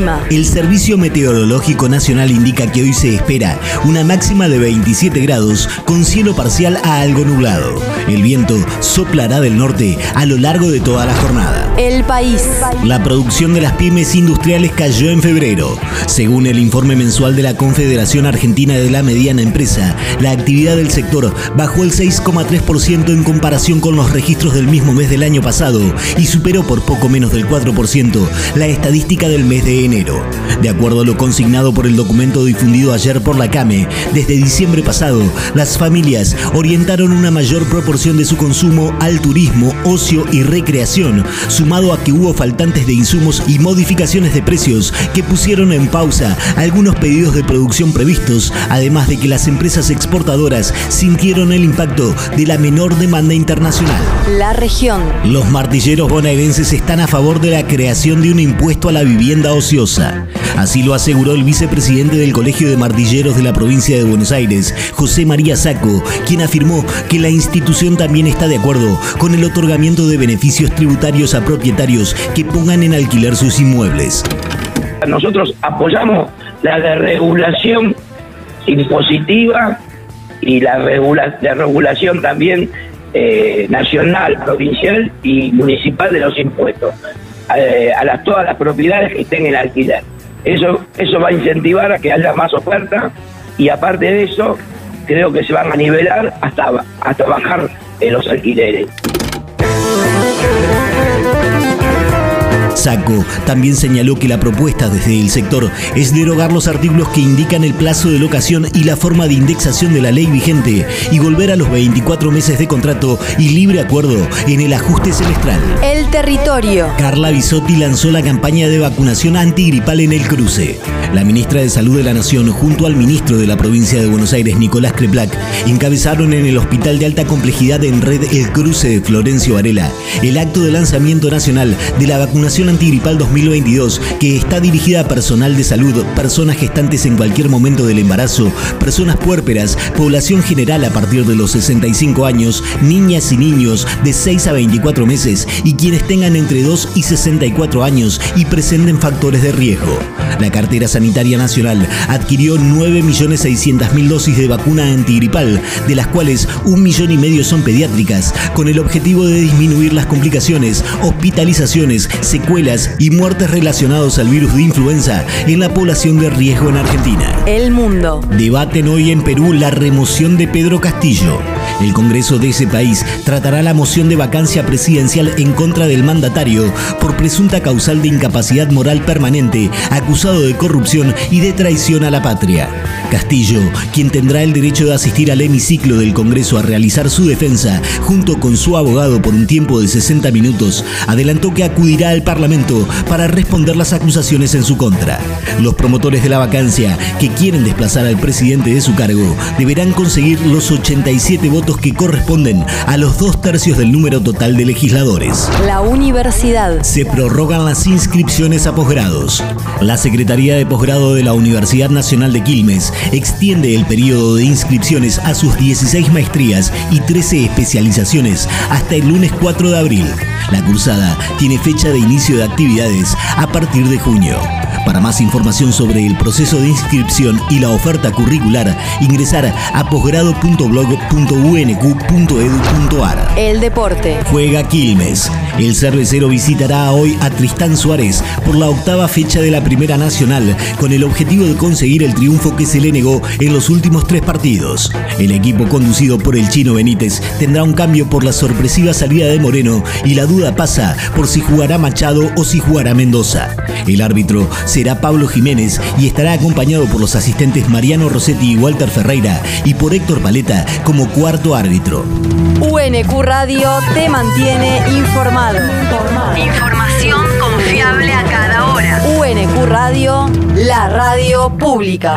El clima. El Servicio Meteorológico Nacional indica que hoy se espera una máxima de 27 grados con cielo parcial a algo nublado. El viento soplará del norte a lo largo de toda la jornada. El país. La producción de las pymes industriales cayó en febrero. Según el informe mensual de la Confederación Argentina de la Mediana Empresa, la actividad del sector bajó el 6,3% en comparación con los registros del mismo mes del año pasado y superó por poco menos del 4% la estadística del mes de enero. De acuerdo a lo consignado por el documento difundido ayer por la CAME, desde diciembre pasado, las familias orientaron una mayor proporción de su consumo al turismo, ocio y recreación, sumado a que hubo faltantes de insumos y modificaciones de precios que pusieron en pausa algunos pedidos de producción previstos, además de que las empresas exportadoras sintieron el impacto de la menor demanda internacional. La región. Los martilleros bonaerenses están a favor de la creación de un impuesto a la vivienda Así lo aseguró el vicepresidente del Colegio de Martilleros de la provincia de Buenos Aires, José María Saco, quien afirmó que la institución también está de acuerdo con el otorgamiento de beneficios tributarios a propietarios que pongan en alquiler sus inmuebles. Nosotros apoyamos la desregulación impositiva y la, regula regulación también eh, nacional, provincial y municipal de los impuestos eh, a las, todas las propiedades que estén en alquiler. Eso, eso va a incentivar a que haya más oferta y aparte de eso, creo que se van a nivelar hasta, hasta bajar en los alquileres. Saco también señaló que la propuesta desde el sector es derogar los artículos que indican el plazo de locación y la forma de indexación de la ley vigente y volver a los 24 meses de contrato y libre acuerdo en el ajuste semestral. El territorio. Carla Bisotti lanzó la campaña de vacunación antigripal en el cruce. La ministra de Salud de la Nación, junto al ministro de la provincia de Buenos Aires, Nicolás Creplac, encabezaron en el Hospital de Alta Complejidad en Red El Cruce de Florencio Varela el acto de lanzamiento nacional de la vacunación antigripal 2022 que está dirigida a personal de salud, personas gestantes en cualquier momento del embarazo, personas puérperas, población general a partir de los 65 años, niñas y niños de 6 a 24 meses y quienes tengan entre 2 y 64 años y presenten factores de riesgo. La cartera sanitaria nacional adquirió 9.600.000 dosis de vacuna antigripal, de las cuales un millón y medio son pediátricas, con el objetivo de disminuir las complicaciones, hospitalizaciones, secuelas y muertes relacionados al virus de influenza en la población de riesgo en Argentina. El mundo. Debaten hoy en Perú la remoción de Pedro Castillo. El Congreso de ese país tratará la moción de vacancia presidencial en contra del mandatario por presunta causal de incapacidad moral permanente, acusado de corrupción y de traición a la patria. Castillo, quien tendrá el derecho de asistir al hemiciclo del Congreso a realizar su defensa junto con su abogado por un tiempo de 60 minutos, adelantó que acudirá al Parlamento para responder las acusaciones en su contra. Los promotores de la vacancia que quieren desplazar al presidente de su cargo deberán conseguir los 87 votos que corresponden a los dos tercios del número total de legisladores. La universidad. Se prorrogan las inscripciones a posgrados. La Secretaría de Posgrado de la Universidad Nacional de Quilmes extiende el periodo de inscripciones a sus 16 maestrías y 13 especializaciones hasta el lunes 4 de abril. La cursada tiene fecha de inicio de actividades a partir de junio. Para más información sobre el proceso de inscripción y la oferta curricular, ingresar a posgrado.blog.unq.edu.ar. El deporte. Juega Quilmes. El cervecero visitará hoy a Tristán Suárez por la octava fecha de la Primera Nacional con el objetivo de conseguir el triunfo que se le negó en los últimos tres partidos. El equipo conducido por el chino Benítez tendrá un cambio por la sorpresiva salida de Moreno y la duda pasa por si jugará Machado o si jugará Mendoza. El árbitro será Pablo Jiménez y estará acompañado por los asistentes Mariano Rossetti y Walter Ferreira y por Héctor Paleta como cuarto árbitro. UNQ Radio te mantiene informado. Información confiable a cada hora. UNQ Radio, la radio pública.